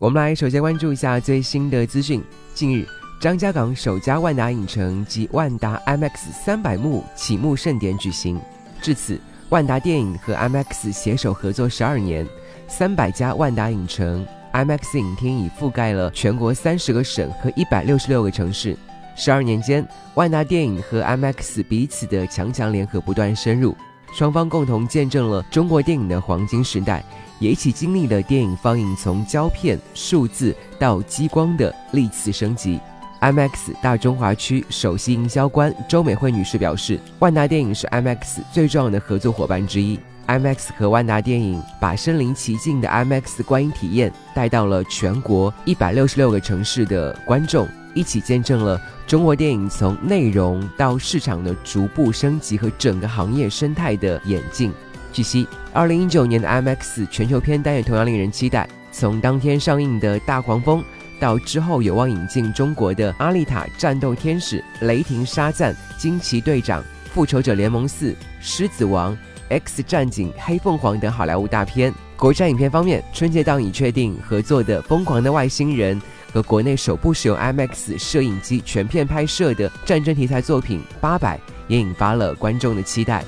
我们来首先关注一下最新的资讯。近日，张家港首家万达影城及万达 IMAX 三百幕启幕盛典举行。至此，万达电影和 IMAX 携手合作十二年，三百家万达影城 IMAX 影厅已覆盖了全国三十个省和一百六十六个城市。十二年间，万达电影和 IMAX 彼此的强强联合不断深入。双方共同见证了中国电影的黄金时代，也一起经历了电影放映从胶片、数字到激光的历次升级。IMAX 大中华区首席营销官周美惠女士表示，万达电影是 IMAX 最重要的合作伙伴之一。IMAX 和万达电影把身临其境的 IMAX 观影体验带到了全国一百六十六个城市的观众。一起见证了中国电影从内容到市场的逐步升级和整个行业生态的演进。据悉，二零一九年的 IMAX 全球片单也同样令人期待。从当天上映的大黄蜂，到之后有望引进中国的《阿丽塔：战斗天使》《雷霆沙赞》《惊奇队长》《复仇者联盟四》《狮子王》《X 战警：黑凤凰》等好莱坞大片。国产影片方面，春节档已确定合作的《疯狂的外星人》。和国内首部使用 IMAX 摄影机全片拍摄的战争题材作品《八佰》也引发了观众的期待。